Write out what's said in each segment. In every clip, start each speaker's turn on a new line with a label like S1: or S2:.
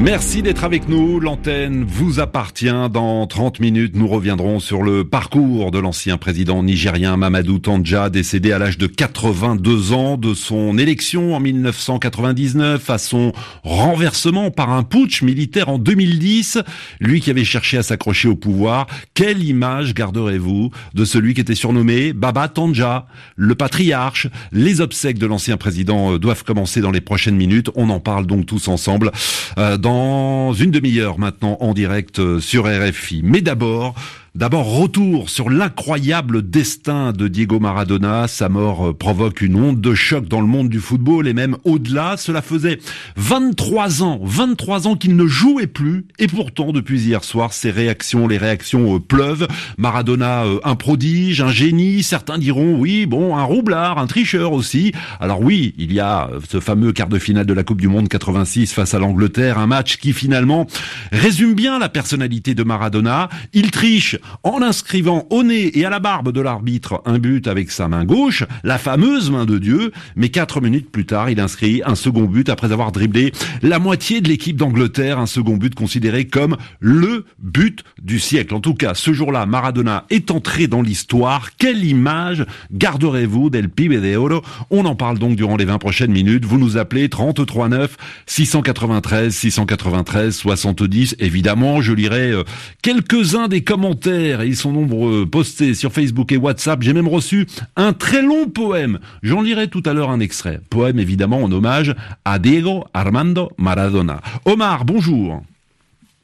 S1: Merci d'être avec nous. L'antenne vous appartient. Dans 30 minutes, nous reviendrons sur le parcours de l'ancien président nigérien Mamadou Tandja, décédé à l'âge de 82 ans, de son élection en 1999 à son renversement par un putsch militaire en 2010. Lui qui avait cherché à s'accrocher au pouvoir. Quelle image garderez-vous de celui qui était surnommé Baba Tandja, le patriarche Les obsèques de l'ancien président euh, doivent commencer dans les prochaines minutes. On en parle donc tous ensemble euh, dans une demi-heure maintenant en direct euh, sur RFI. Mais d'abord, D'abord, retour sur l'incroyable destin de Diego Maradona. Sa mort euh, provoque une onde de choc dans le monde du football et même au-delà. Cela faisait 23 ans, 23 ans qu'il ne jouait plus. Et pourtant, depuis hier soir, ses réactions, les réactions euh, pleuvent. Maradona, euh, un prodige, un génie. Certains diront, oui, bon, un roublard, un tricheur aussi. Alors oui, il y a ce fameux quart de finale de la Coupe du Monde 86 face à l'Angleterre. Un match qui finalement résume bien la personnalité de Maradona. Il triche en inscrivant au nez et à la barbe de l'arbitre un but avec sa main gauche, la fameuse main de Dieu, mais quatre minutes plus tard, il inscrit un second but après avoir dribblé la moitié de l'équipe d'Angleterre, un second but considéré comme le but du siècle. En tout cas, ce jour-là, Maradona est entré dans l'histoire. Quelle image garderez-vous del pibe de oro? On en parle donc durant les 20 prochaines minutes. Vous nous appelez 33 9 693 693 70. Évidemment, je lirai euh, quelques-uns des commentaires ils sont nombreux postés sur Facebook et WhatsApp. J'ai même reçu un très long poème. J'en lirai tout à l'heure un extrait. Poème évidemment en hommage à Diego Armando Maradona. Omar, bonjour.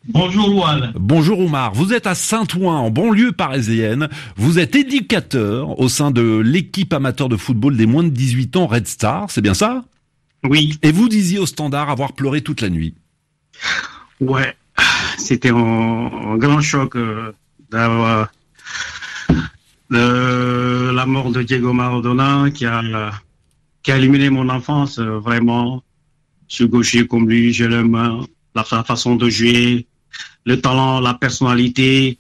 S2: Bonjour Juan.
S1: Bonjour Omar, vous êtes à Saint-Ouen en banlieue parisienne, vous êtes éducateur au sein de l'équipe amateur de football des moins de 18 ans Red Star, c'est bien ça?
S2: Oui.
S1: Et vous disiez au standard avoir pleuré toute la nuit.
S2: Ouais, c'était un, grand choc euh, d'avoir la mort de Diego Maradona qui a, qui a éliminé mon enfance, euh, vraiment. Je suis gaucher comme lui, je l'aime, la façon de jouer, le talent, la personnalité,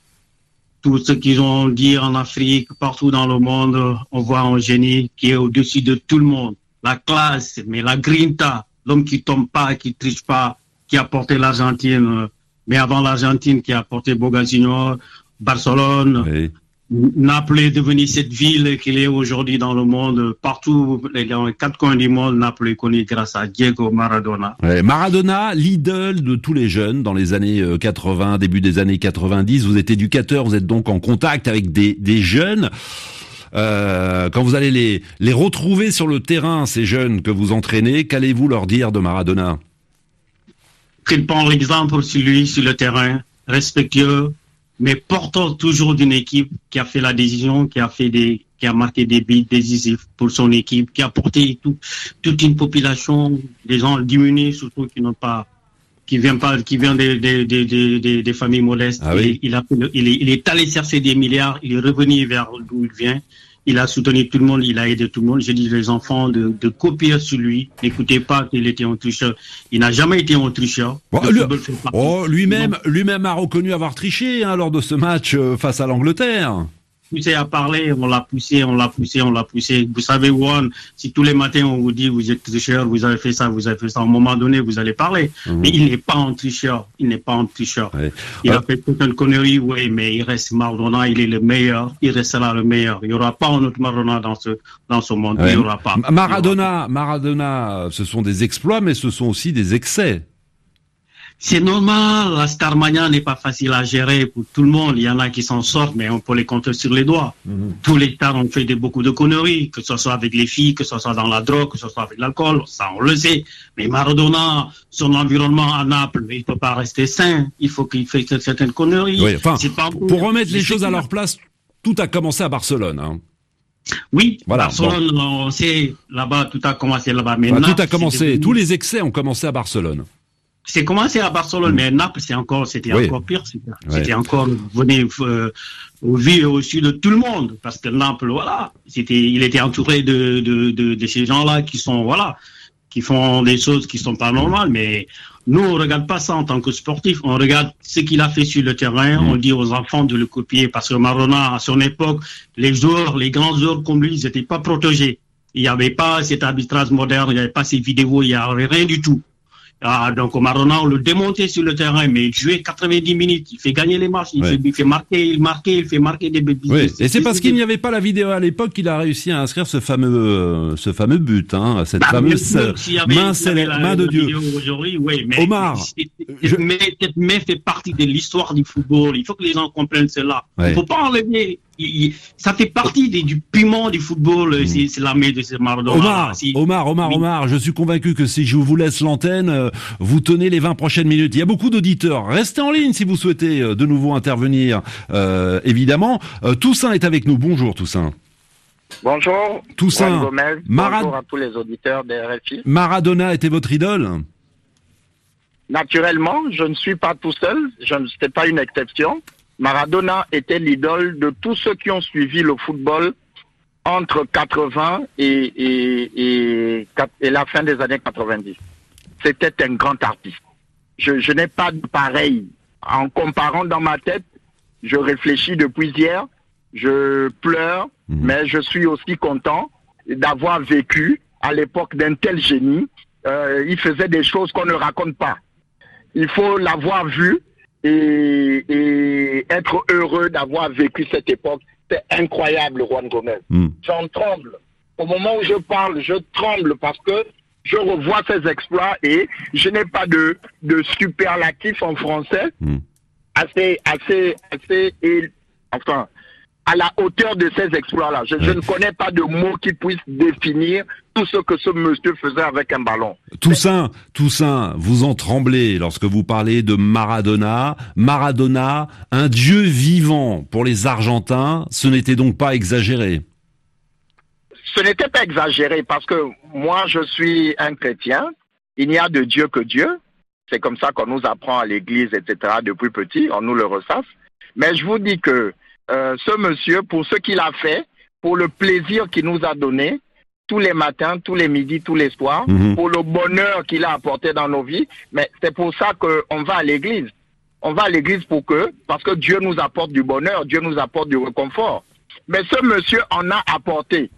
S2: tout ce qu'ils ont dit en Afrique, partout dans le monde, on voit un génie qui est au-dessus de tout le monde. La classe, mais la grinta, l'homme qui tombe pas, qui triche pas, qui a porté l'Argentine, euh, mais avant l'Argentine, qui a porté Boga Junior, Barcelone. Naples est devenu cette ville qu'il est aujourd'hui dans le monde. Partout, dans les quatre coins du monde, Naples est connu grâce à Diego Maradona.
S1: Maradona, l'idole de tous les jeunes dans les années 80, euh, début des années 90. Vous êtes éducateur, vous êtes donc en contact avec des, des jeunes. Euh, quand vous allez les, les retrouver sur le terrain, ces jeunes que vous entraînez, qu'allez-vous leur dire de Maradona?
S2: Qu'ils prennent l'exemple sur lui, sur le terrain, respectueux, mais portant toujours d'une équipe qui a fait la décision, qui a fait des, qui a marqué des buts décisifs pour son équipe, qui a porté toute une population, des gens diminués surtout qui n'ont pas, qui vient pas, qui vient des, des, des, des, familles modestes.
S1: Ah oui.
S2: il, a, il, est, il est allé chercher des milliards, il est revenu vers d'où il vient il a soutenu tout le monde, il a aidé tout le monde. J'ai dit les enfants de, de copier sur lui. N'écoutez pas qu'il était un tricheur. Il n'a jamais été un tricheur.
S1: oh, lui-même, lui-même a reconnu avoir triché hein, lors de ce match euh, face à l'Angleterre
S2: poussé à parler, on l'a poussé, on l'a poussé, on l'a poussé. Vous savez, Juan, si tous les matins on vous dit vous êtes tricheur, vous avez fait ça, vous avez fait ça, à un moment donné, vous allez parler. Mhm. Mais il n'est pas un tricheur, il n'est pas un tricheur. Il a fait toute une connerie, oui, mais il reste Maradona, il est le meilleur, il restera le meilleur. Il n'y aura pas un autre Maradona dans ce, dans ce monde, il n'y aura pas.
S1: Maradona, Maradona, ce sont des exploits, mais ce sont aussi des excès.
S2: C'est normal, la Starmania n'est pas facile à gérer pour tout le monde. Il y en a qui s'en sortent, mais on peut les compter sur les doigts. Mhm. Tous les stars ont fait de, beaucoup de conneries, que ce soit avec les filles, que ce soit dans la drogue, que ce soit avec l'alcool, ça on le sait. Mais Maradona, son environnement à Naples, il ne peut pas rester sain. Il faut qu'il fasse certaines conneries.
S1: pour remettre les choses à leur place, tout a commencé à Barcelone. Hein.
S2: Oui, Barcelone, on sait, là-bas, tout a commencé là-bas.
S1: Tout a commencé, tous les excès ont commencé à Barcelone.
S2: C'est commencé à Barcelone, mm. mais Naples, c'est encore, c'était encore pire. C'était encore venu euh, au vu au-dessus de tout le monde, parce que Naples, voilà, c'était, il était entouré de, de, de, de ces gens-là qui sont, voilà, qui font des choses qui sont pas normales, mais Nous, on regarde pas ça en tant que sportif. On regarde ce qu'il a fait sur le terrain.
S1: Mm.
S2: On dit aux enfants de le copier parce que Maradona, à son époque, les joueurs, les grands joueurs comme lui, ils n'étaient pas protégés. Il n'y avait pas cet arbitrage moderne, il n'y avait pas ces vidéos, il n'y avait rien du tout. Ah, donc Maradona, on le démontait sur le terrain, mais il jouait 90 minutes, il fait gagner les matchs, il,
S1: Ouais.
S2: fait, il fait marquer, il marquait, il fait marquer des.
S1: Oui, et c'est parce qu'il n'y avait pas la vidéo à l'époque qu'il a réussi à inscrire ce fameux, euh, ce fameux but, hein, cette
S2: Bah,
S1: fameuse
S2: avait-
S1: main,
S2: la-
S1: main de Dieu.
S2: oui, mais,
S1: Omar,
S2: mais cette main fait partie de l'histoire du football. Il faut que les gens comprennent cela.
S1: Ouais.
S2: Il faut pas enlever. Il- il- ça fait partie des- du piment du football. c'est C'est la main de ce Maradona.
S1: Omar,
S2: Si-
S1: Omar, Omar,
S2: Oui.
S1: Omar, je suis convaincu que si je vous laisse l'antenne, euh, vous tenez les 20 prochaines minutes. Il y a beaucoup d'auditeurs. Restez en ligne si vous souhaitez euh, de nouveau intervenir, euh, évidemment. Euh, Toussaint est avec nous. Bonjour Toussaint.
S3: Bonjour,
S1: Toussaint,
S3: Gomez.
S1: Marad-
S3: Bonjour à tous les auditeurs de RFI.
S1: Maradona était votre idole?
S3: Naturellement, je ne suis pas tout seul, je ne c'était pas une exception. Maradona était l'idole de tous ceux qui ont suivi le football entre 80 et, et, et, et la fin des années 90. C'était un grand artiste. Je, je n'ai pas de pareil. En comparant dans ma tête, je réfléchis depuis hier, je pleure,
S1: Mhm.
S3: mais je suis aussi content d'avoir vécu à l'époque d'un tel génie. Euh, il faisait des choses qu'on ne raconte pas. Il faut l'avoir vu et, et être heureux d'avoir vécu cette époque. C'est incroyable, Juan Gomez.
S1: Hmm.
S3: J'en tremble. Au moment où je parle, je tremble parce que je revois ses exploits et je n'ai pas de, de superlatif en français
S1: Hmm.
S3: assez, assez, assez, et, enfin, à la hauteur de ces exploits-là. Je, ne connais pas de mots qui puissent définir tout ce que ce monsieur faisait avec un ballon.
S1: Toussaint, Toussaint, vous en tremblez lorsque vous parlez de Maradona. Maradona, un dieu vivant pour les Argentins, ce n'était donc pas exagéré.
S3: Ce n'était pas exagéré parce que moi, je suis un chrétien. Il n'y a de Dieu que Dieu. C'est comme ça qu'on nous apprend à l'église, etc. depuis petit. On nous le ressasse. Mais je vous dis que euh, ce monsieur, pour ce qu'il a fait, pour le plaisir qu'il nous a donné, tous les matins, tous les midis, tous les soirs,
S1: Mhm.
S3: pour le bonheur qu'il a apporté dans nos vies, mais c'est pour ça qu'on va à l'église. On va à l'église pour que, parce que Dieu nous apporte du bonheur, Dieu nous apporte du réconfort. Mais ce monsieur en a apporté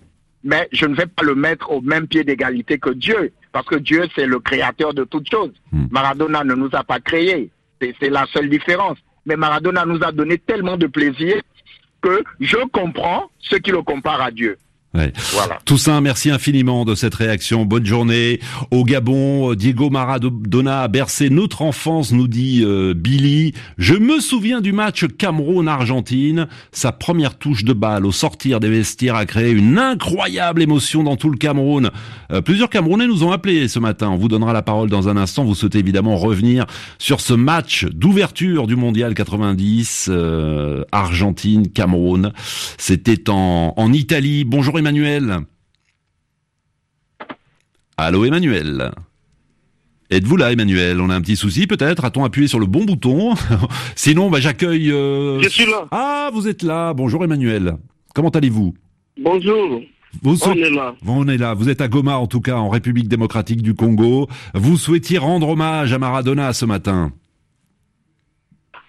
S3: mais je ne vais pas le mettre au même pied d'égalité que Dieu, parce que Dieu, c'est le créateur de toutes choses.
S1: Hmm.
S3: Maradona ne nous a pas créés, c'est la seule différence. Mais Maradona nous a donné tellement de plaisir que je comprends ceux qui le comparent à Dieu.
S1: Ouais.
S3: Voilà.
S1: Toussaint, merci infiniment de cette réaction. Bonne journée. Au Gabon, Diego Maradona a bercé notre enfance, nous dit euh, Billy. Je me souviens du match Cameroun-Argentine. Sa première touche de balle au sortir des vestiaires a créé une incroyable émotion dans tout le Cameroun. Euh, plusieurs Camerounais nous ont appelés ce matin. On vous donnera la parole dans un instant. Vous souhaitez évidemment revenir sur ce match d'ouverture du Mondial 90, euh, Argentine-Cameroun. C'était en, en Italie. Bonjour Emmanuel. Allô Emmanuel. Êtes-vous là Emmanuel? On a un petit souci peut-être? A-t-on appuyé sur le bon bouton? Sinon, bah, j'accueille... euh,
S4: Je suis là.
S1: Ah, vous êtes là. Bonjour Emmanuel. Comment allez-vous?
S4: Bonjour.
S1: vous
S4: On est là.
S1: on est là, vous êtes à Goma en tout cas, en République démocratique du Congo. Vous souhaitiez rendre hommage à Maradona ce matin.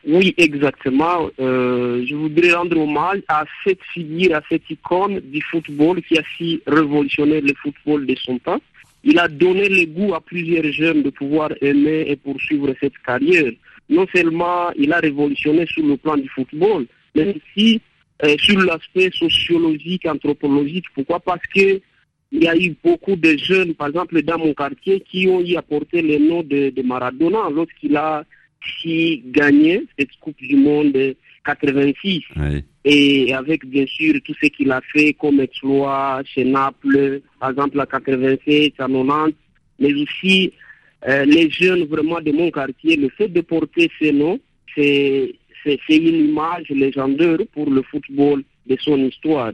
S4: Oui, exactement. Euh, je voudrais rendre hommage à cette figure, à cette icône du football qui a si révolutionné le football de son temps. Il a donné le goût à plusieurs jeunes de pouvoir aimer et poursuivre cette carrière. Non seulement il a révolutionné sur le plan du football, mais aussi euh, sur l'aspect sociologique, anthropologique. Pourquoi? Parce que il y a eu beaucoup de jeunes, par exemple dans mon quartier, qui ont y apporté le nom de, de Maradona lorsqu'il a si gagné cette Coupe du Monde 86
S1: Ouais.
S4: et avec bien sûr tout ce qu'il a fait comme exploit chez Naples, par exemple à 87, à 90, mais aussi euh, les jeunes vraiment de mon quartier, le fait de porter ces noms, c'est une image légendaire pour le football de son histoire.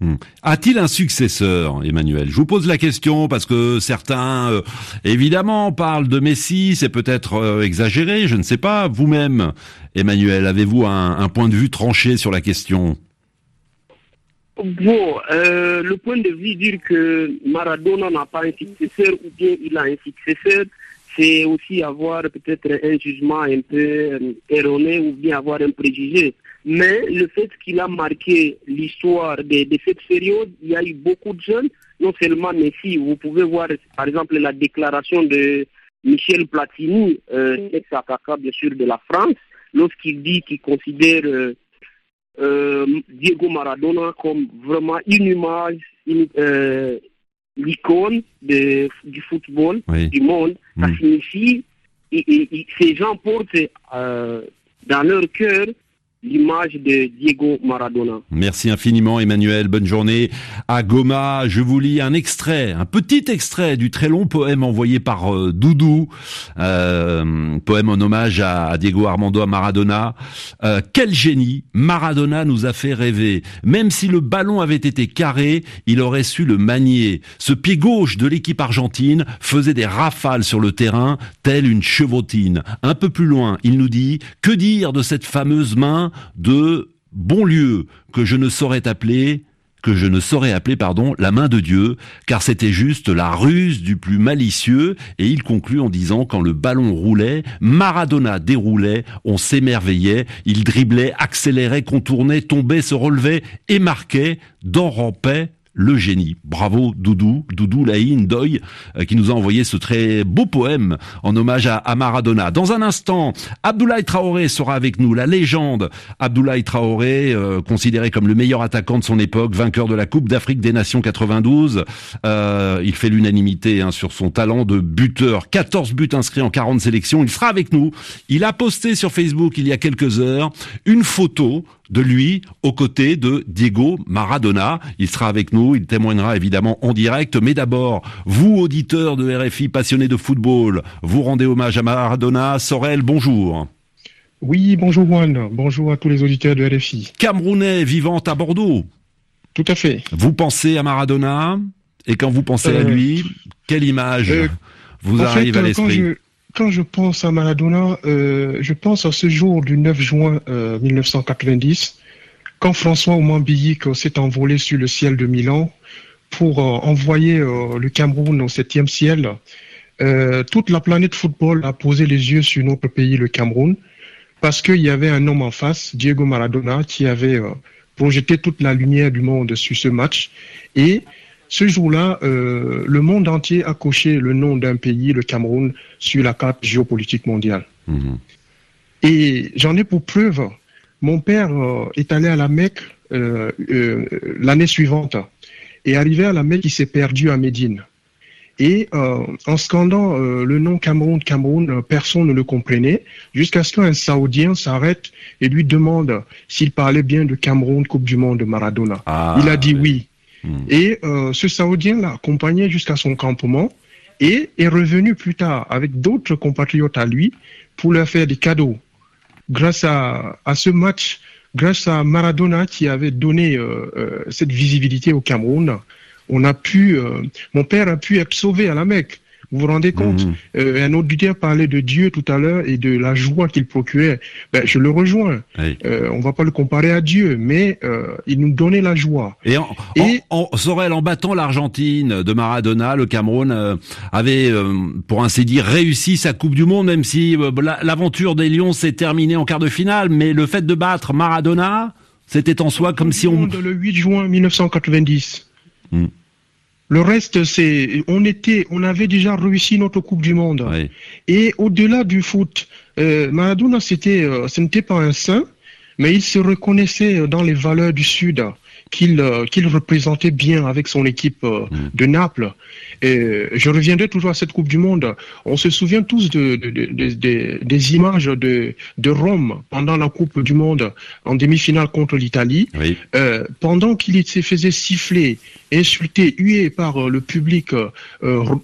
S1: Hmm. A-t-il un successeur, Emmanuel? Je vous pose la question parce que certains, euh, évidemment, parlent de Messi, c'est peut-être euh, exagéré, je ne sais pas. Vous-même, Emmanuel, avez-vous un, un point de vue tranché sur la question?
S4: Bon, euh, le point de vue dire que Maradona n'a pas un successeur ou bien il a un successeur, c'est aussi avoir peut-être un jugement un peu euh, erroné ou bien avoir un préjugé. Mais le fait qu'il a marqué l'histoire de, de, cette période, il y a eu beaucoup de jeunes, non seulement Messi, vous pouvez voir par exemple la déclaration de Michel Platini, euh, ex-attaquant bien sûr de la France, lorsqu'il dit qu'il considère euh, euh, Diego Maradona comme vraiment une image, une, euh, l'icône du football du monde. Ça mm. signifie, et, ces gens portent euh, dans leur cœur l'image de Diego Maradona.
S1: Merci infiniment Emmanuel, bonne journée. À Goma, je vous lis un extrait, un petit extrait du très long poème envoyé par euh, Doudou, euh, poème en hommage à, Diego Armando Maradona. Euh, quel génie, Maradona nous a fait rêver. Même si le ballon avait été carré, il aurait su le manier. Ce pied gauche de l'équipe argentine faisait des rafales sur le terrain, telle une chevotine. Un peu plus loin, il nous dit, que dire de cette fameuse main de bon lieu que je ne saurais appeler que je ne saurais appeler pardon la main de Dieu, car c'était juste la ruse du plus malicieux, et il conclut en disant quand le ballon roulait, Maradona déroulait, on s'émerveillait, il driblait, accélérait, contournait, tombait, se relevait et marquait, d'en rampait, le génie. Bravo Doudou, Doudou Laïn Doy, euh, qui nous a envoyé ce très beau poème en hommage à, Maradona. Dans un instant, Abdoulaye Traoré sera avec nous, la légende. Abdoulaye Traoré, euh, considéré comme le meilleur attaquant de son époque, vainqueur de la Coupe d'Afrique des Nations 92. Euh, il fait l'unanimité hein, sur son talent de buteur. 14 buts inscrits en 40 sélections. Il sera avec nous. Il a posté sur Facebook il y a quelques heures une photo de lui aux côtés de Diego Maradona. Il sera avec nous, il témoignera évidemment en direct, mais d'abord, vous auditeurs de RFI passionnés de football, vous rendez hommage à Maradona. Sorel, bonjour.
S5: Oui, bonjour Juan, bonjour à tous les auditeurs de RFI.
S1: Camerounais vivant à Bordeaux.
S5: Tout à fait.
S1: Vous pensez à Maradona? Et quand vous pensez à euh, lui, quelle image euh, vous arrive à l'esprit?
S5: Quand je pense à Maradona, euh, je pense à ce jour du 9 juin 1990, euh, quand François Ouambillic s'est envolé sur le ciel de Milan pour euh, envoyer le Cameroun au septième ciel. toute la planète football a posé les yeux sur notre pays, le Cameroun, parce qu'il y avait un homme en face, Diego Maradona, qui avait projeté toute la lumière du monde sur ce match. Ce jour-là, euh, le monde entier a coché le nom d'un pays, le Cameroun, sur la carte géopolitique mondiale. Mhm. Et j'en ai pour preuve, mon père euh, est allé à la Mecque euh, l'année suivante. Et arrivé à la Mecque, il s'est perdu à Médine. Et en scandant le nom Cameroun, Cameroun, personne ne le comprenait, jusqu'à ce qu'un Saoudien s'arrête et lui demande s'il parlait bien de Cameroun, Coupe du Monde de Maradona. Ah, il a dit oui. Hmm. Et euh, ce Saoudien l'a accompagné jusqu'à son campement et est revenu plus tard avec d'autres compatriotes à lui pour leur faire des cadeaux. Grâce à, ce match, grâce à Maradona qui avait donné euh, euh, cette visibilité au Cameroun, on a pu, mon père a pu être sauvé à la Mecque. Vous vous rendez compte mhm. euh, Un auditeur parlait de Dieu tout à l'heure et de la joie qu'il procurait. Ben, je le rejoins. Euh, on va pas le comparer à Dieu, mais euh, il nous donnait la joie.
S1: Et, en, et en, Sorel, en battant l'Argentine de Maradona, le Cameroun euh, avait, euh, pour ainsi dire, réussi sa Coupe du Monde, même si l'aventure des Lions s'est terminée en quart de finale. Mais le fait de battre Maradona, c'était en soi comme si on...
S5: Le 8 juin 1990. Le reste, c'est, on était, on avait déjà réussi notre Coupe du Monde. Et au-delà du foot, euh, Maradona, c'était, euh, ce n'était pas un saint, mais il se reconnaissait dans les valeurs du Sud qu'il euh, qu'il représentait bien avec son équipe euh, mm. de Naples. Et je reviendrai toujours à cette Coupe du Monde. On se souvient tous de, de, de, des images de, de Rome pendant la Coupe du Monde en demi-finale contre l'Italie. Euh, pendant qu'il se faisait siffler, insulter, huer par le public euh,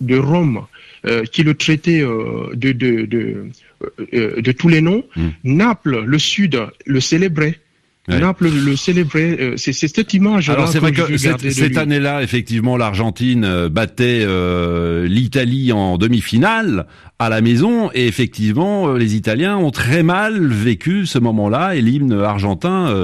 S5: de Rome, qui le traitait de, de, de, de, tous les noms, mm. Naples, le Sud, le célébrait Naples le célébrait. Euh, c'est cette image.
S1: Alors c'est vrai que cette, année-là, effectivement, l'Argentine euh, battait euh, l'Italie en demi-finale à la maison et effectivement, les Italiens ont très mal vécu ce moment-là et l'hymne argentin,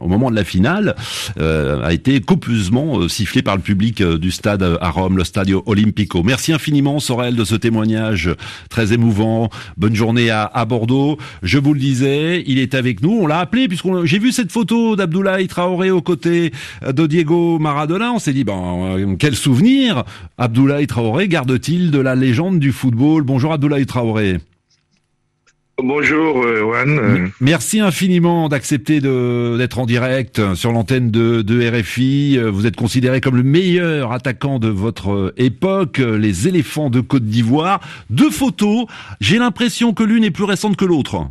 S1: au moment de la finale, a été copieusement sifflé par le public du stade à Rome, le Stadio Olimpico. Merci infiniment, Sorel, de ce témoignage très émouvant. Bonne journée à, à Bordeaux. Je vous le disais, il est avec nous. On l'a appelé puisqu'on j'ai vu cette photo d'Abdoulaye Traoré aux côtés de Diego Maradona, on s'est dit, bon, euh, quel souvenir Abdoulaye Traoré garde-t-il de la légende du football? Bonjour Abdoulaye Traoré.
S6: Bonjour euh, Juan.
S1: Merci infiniment d'accepter d'être en direct sur l'antenne de, de, RFI. Vous êtes considéré comme le meilleur attaquant de votre époque, les éléphants de Côte d'Ivoire. Deux photos, j'ai l'impression que l'une est plus récente que l'autre.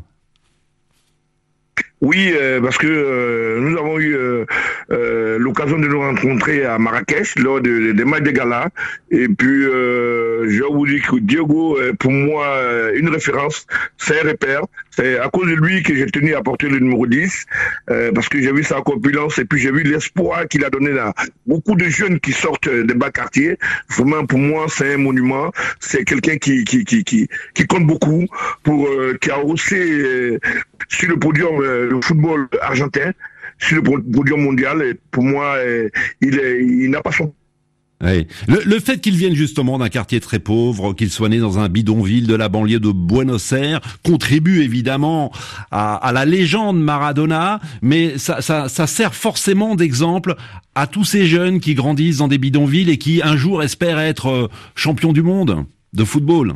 S6: Oui, euh, parce que euh, nous avons eu euh, l'occasion de nous rencontrer à Marrakech lors des matchs de gala. Et puis, je vous dis que Diego est pour moi une référence, c'est un repère. C'est à cause de lui que j'ai tenu à porter le numéro 10, parce que j'ai vu sa compulence et puis j'ai vu l'espoir qu'il a donné à beaucoup de jeunes qui sortent des bas quartiers. Vraiment, pour moi, c'est un monument. C'est quelqu'un qui, qui, qui, qui, compte beaucoup, pour qui a haussé sur le podium le football argentin sur le podium mondial. Et pour moi, euh, il, il n'a pas son
S1: Le, fait qu'il vienne justement d'un quartier très pauvre, qu'il soit né dans un bidonville de la banlieue de Buenos Aires, contribue évidemment à, la légende Maradona, mais ça, sert forcément d'exemple à tous ces jeunes qui grandissent dans des bidonvilles et qui un jour espèrent être euh, champions du monde de football.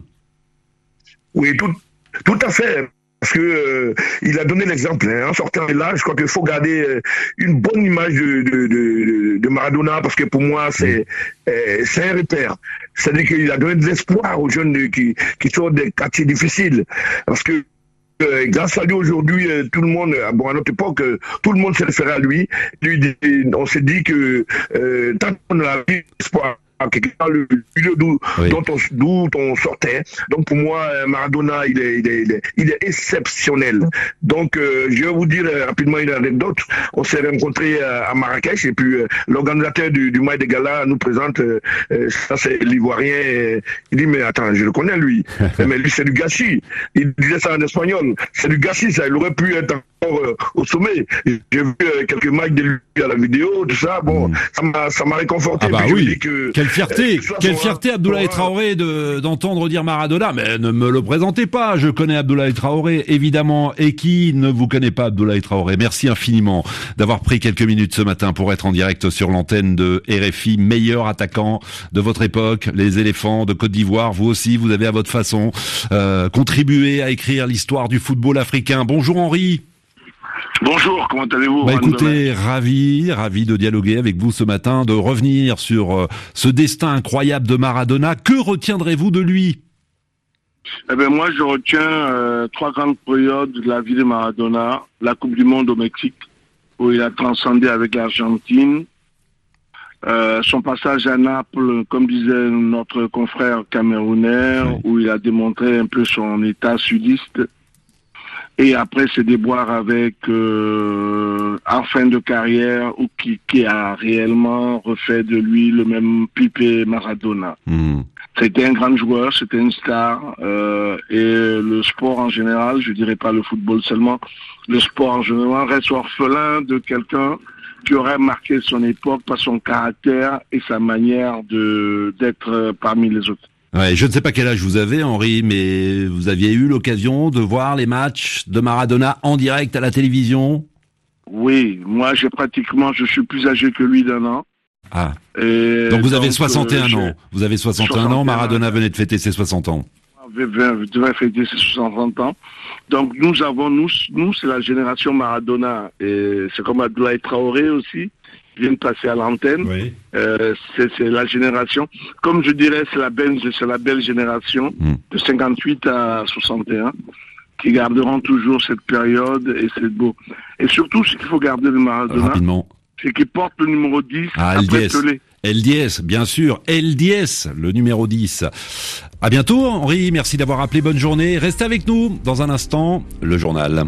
S6: Oui, tout, à fait que euh, il a donné l'exemple. Hein. En sortant de là, je crois qu'il faut garder euh, une bonne image de, de, de, Maradona, parce que pour moi, c'est euh, c'est un repère. C'est-à-dire qu'il a donné de l'espoir aux jeunes qui, qui sont des quartiers difficiles. Parce que grâce à lui aujourd'hui, tout le monde, bon à notre époque, tout le monde s'est référé à lui. lui on s'est dit que tant qu'on a l'espoir quelque le milieu d'où on, sortait. Donc pour moi, euh, Maradona, il est, il est, il est, exceptionnel. Donc euh, je vais vous dire euh, rapidement une anecdote. On s'est rencontrés à Marrakech et puis l'organisateur du, du Maï de Gala nous présente, ça c'est l'Ivoirien, il dit mais attends, je le connais lui, mais lui c'est du gâchis. Il disait ça en espagnol, c'est du gâchis, ça, il aurait pu être au sommet. J'ai vu quelques matchs de lui à la vidéo, tout ça. Bon, mm. ça m'a réconforté.
S1: Ah bah oui. quelle fierté, quelle fierté Abdoulaye Traoré d'entendre dire Maradona. Mais ne me le présentez pas. Je connais Abdoulaye Traoré, évidemment. Et qui ne vous connaît pas Abdoulaye Traoré Merci infiniment d'avoir pris quelques minutes ce matin pour être en direct sur l'antenne de RFI, meilleur attaquant de votre époque, les éléphants de Côte d'Ivoire. Vous aussi, vous avez à votre façon euh, contribué à écrire l'histoire du football africain. Bonjour Henri.
S6: Bonjour, comment allez-vous
S1: bah Écoutez, ravi, ravi de dialoguer avec vous ce matin, de revenir sur euh, ce destin incroyable de Maradona. Que retiendrez-vous de lui?
S6: Eh ben moi, je retiens euh, trois grandes périodes de la vie de Maradona. La Coupe du Monde au Mexique, où il a transcendé avec l'Argentine. Euh, son passage à Naples, comme disait notre confrère camerounais, où il a démontré un peu son état sudiste et après ses déboires avec euh, en fin de carrière ou qui, qui a réellement refait de lui le même Pipe Maradona. Hmm. C'était un grand joueur, c'était une star euh, et le sport en général, je dirais pas le football seulement, le sport en général reste orphelin de quelqu'un qui aurait marqué son époque par son caractère et sa manière de d'être parmi les autres.
S1: Ouais, je ne sais pas quel âge vous avez, Henri, mais vous aviez eu l'occasion de voir les matchs de Maradona en direct à la télévision?
S6: Oui, moi j'ai pratiquement, je suis plus âgé que lui d'un an.
S1: Ah. donc vous avez 61 euh, ans. Vous avez 61, ans, Maradona venait de fêter ses 60 ans.
S6: Devait fêter ses 60 ans. Donc nous avons, nous, nous c'est la génération Maradona. Et c'est comme Abdoulaye Traoré aussi viennent passer à l'antenne. Euh, c'est la génération, comme je dirais, c'est la belle, c'est la belle génération hmm. de 58 à 61 qui garderont toujours cette période et c'est beau. Et surtout, ce qu'il faut garder de Maradona, c'est qu'il porte le numéro 10 ah, après Pelé.
S1: LDS, bien sûr, LDS, le numéro 10. À bientôt, Henri, merci d'avoir appelé, bonne journée. Restez avec nous dans un instant, le journal.